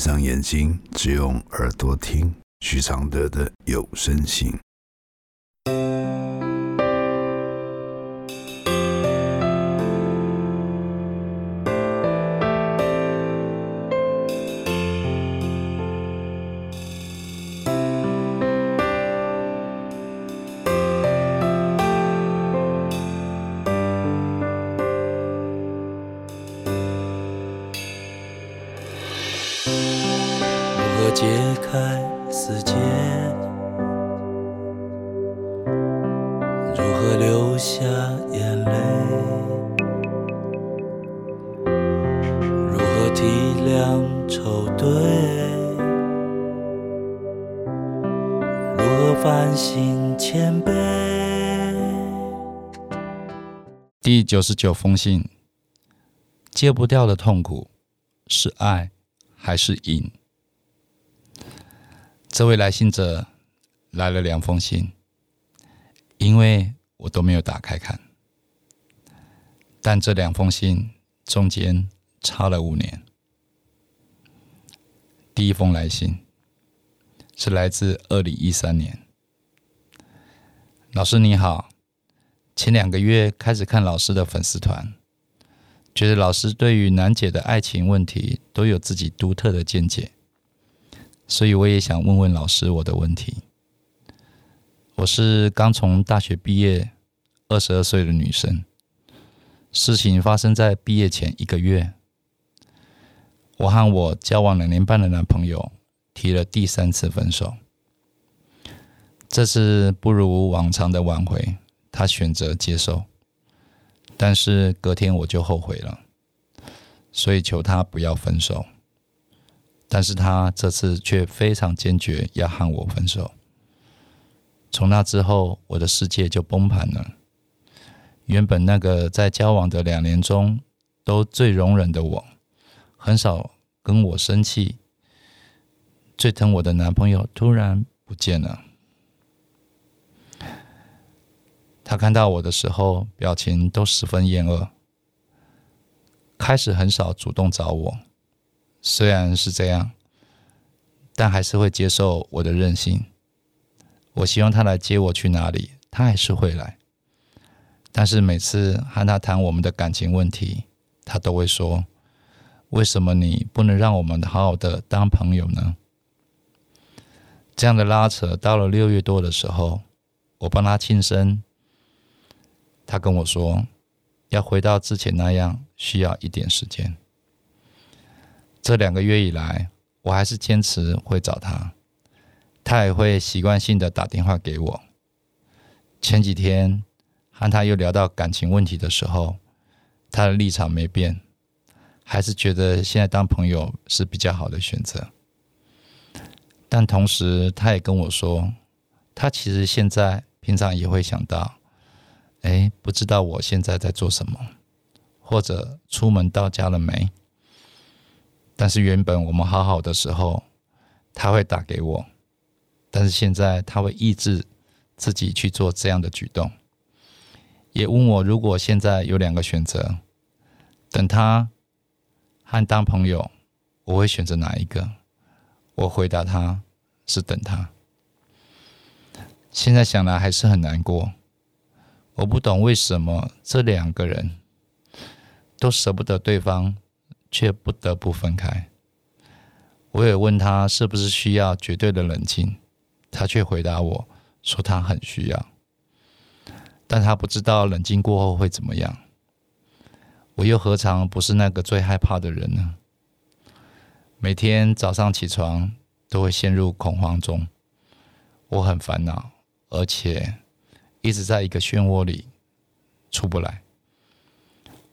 闭上眼睛，只用耳朵听许常德的有声信。何体谅愁对？如何反省谦卑？第九十九封信，戒不掉的痛苦是爱还是瘾？这位来信者来了两封信，因为我都没有打开看，但这两封信中间差了五年。第一封来信是来自二零一三年，老师你好，前两个月开始看老师的粉丝团，觉得老师对于难解的爱情问题都有自己独特的见解。所以我也想问问老师我的问题。我是刚从大学毕业，二十二岁的女生。事情发生在毕业前一个月，我和我交往两年半的男朋友提了第三次分手。这次不如往常的挽回，他选择接受，但是隔天我就后悔了，所以求他不要分手。但是他这次却非常坚决要和我分手。从那之后，我的世界就崩盘了。原本那个在交往的两年中都最容忍的我，很少跟我生气、最疼我的男朋友突然不见了。他看到我的时候，表情都十分厌恶，开始很少主动找我。虽然是这样，但还是会接受我的任性。我希望他来接我去哪里，他还是会来。但是每次和他谈我们的感情问题，他都会说：“为什么你不能让我们好好的当朋友呢？”这样的拉扯到了六月多的时候，我帮他庆生，他跟我说要回到之前那样，需要一点时间。这两个月以来，我还是坚持会找他，他也会习惯性的打电话给我。前几天和他又聊到感情问题的时候，他的立场没变，还是觉得现在当朋友是比较好的选择。但同时，他也跟我说，他其实现在平常也会想到，哎，不知道我现在在做什么，或者出门到家了没。但是原本我们好好的时候，他会打给我，但是现在他会抑制自己去做这样的举动，也问我如果现在有两个选择，等他和当朋友，我会选择哪一个？我回答他是等他。现在想来还是很难过，我不懂为什么这两个人都舍不得对方。却不得不分开。我也问他是不是需要绝对的冷静，他却回答我说他很需要，但他不知道冷静过后会怎么样。我又何尝不是那个最害怕的人呢？每天早上起床都会陷入恐慌中，我很烦恼，而且一直在一个漩涡里出不来。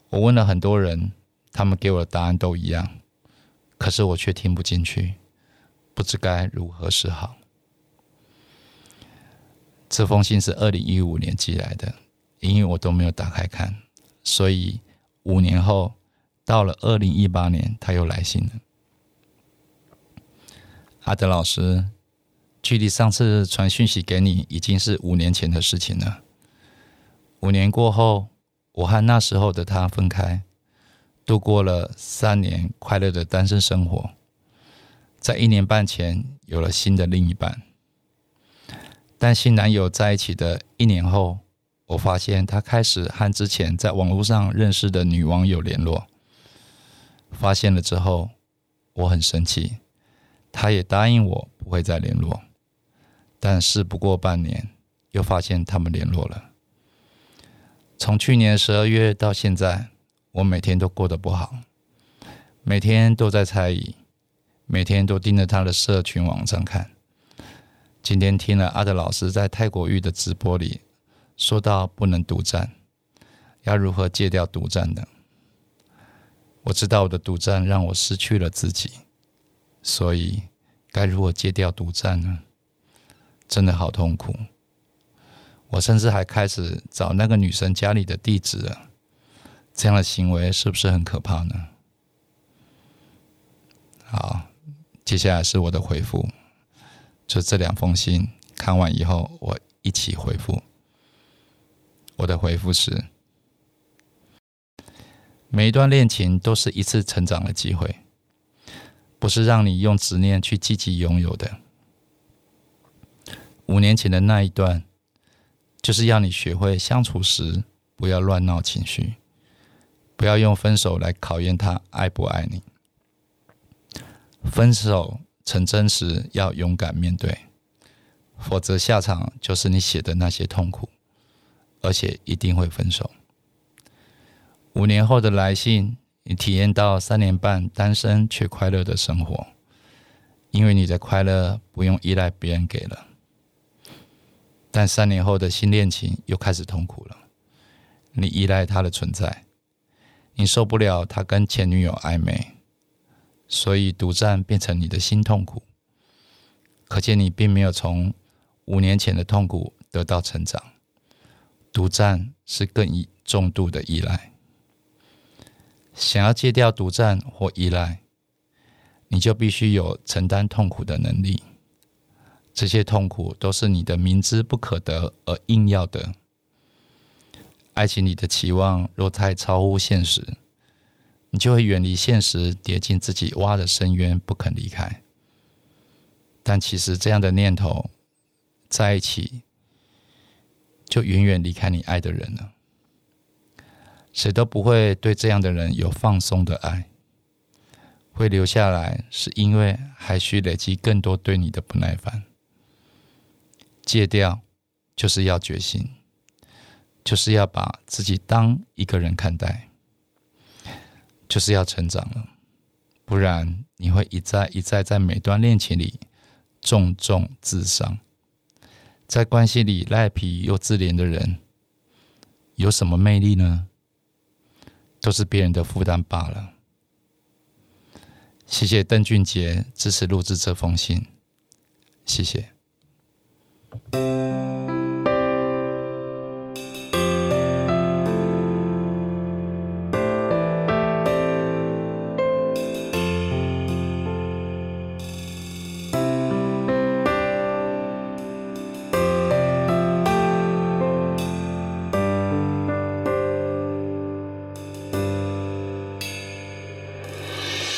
我问了很多人。他们给我的答案都一样，可是我却听不进去，不知该如何是好。这封信是二零一五年寄来的，因为我都没有打开看，所以五年后到了二零一八年，他又来信了。阿德老师，距离上次传讯息给你已经是五年前的事情了。五年过后，我和那时候的他分开。度过了三年快乐的单身生活，在一年半前有了新的另一半，但新男友在一起的一年后，我发现他开始和之前在网络上认识的女网友联络。发现了之后，我很生气，他也答应我不会再联络。但事不过半年，又发现他们联络了。从去年十二月到现在，我每天都过得不好，每天都在猜疑，每天都盯着他的社群网站看。今天听了阿德老师在泰国玉的直播里说到，不能独占，要如何戒掉独占的？我知道我的独占让我失去了自己，所以该如何戒掉独占呢？真的好痛苦。我甚至还开始找那个女生家里的地址了。这样的行为是不是很可怕呢？好，接下来是我的回复，就这两封信看完以后，我一起回复。我的回复是。每一段恋情都是一次成长的机会，不是让你用执念去积极拥有的。五年前的那一段，就是要你学会相处时不要乱闹情绪，不要用分手来考验他爱不爱你。分手成真时要勇敢面对，否则下场就是你写的那些痛苦，而且一定会分手。五年后的来信，你体验到三年半单身却快乐的生活，因为你的快乐不用依赖别人给了。但三年后的新恋情又开始痛苦了，你依赖他的存在，你受不了他跟前女友暧昧，所以独占变成你的新痛苦。可见你并没有从五年前的痛苦得到成长，独占是更重度的依赖。想要戒掉独占或依赖，你就必须有承担痛苦的能力。这些痛苦都是你的明知不可得而硬要得。爱情里的期望若太超乎现实，你就会远离现实，跌进自己挖的深渊，不肯离开。但其实这样的念头在一起，就远远离开你爱的人了。谁都不会对这样的人有放松的爱，会留下来，是因为还需累积更多对你的不耐烦。戒掉，就是要决心，就是要把自己当一个人看待，就是要成长了，不然你会一再一再在每段恋情里重重自伤。在关系里赖皮又自怜的人，有什么魅力呢？都是别人的负担罢了。谢谢邓俊杰支持录制这封信，谢谢。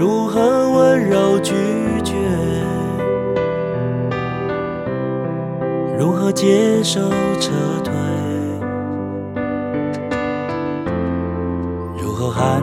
如何温柔拒绝？如何接受撤退？如何喊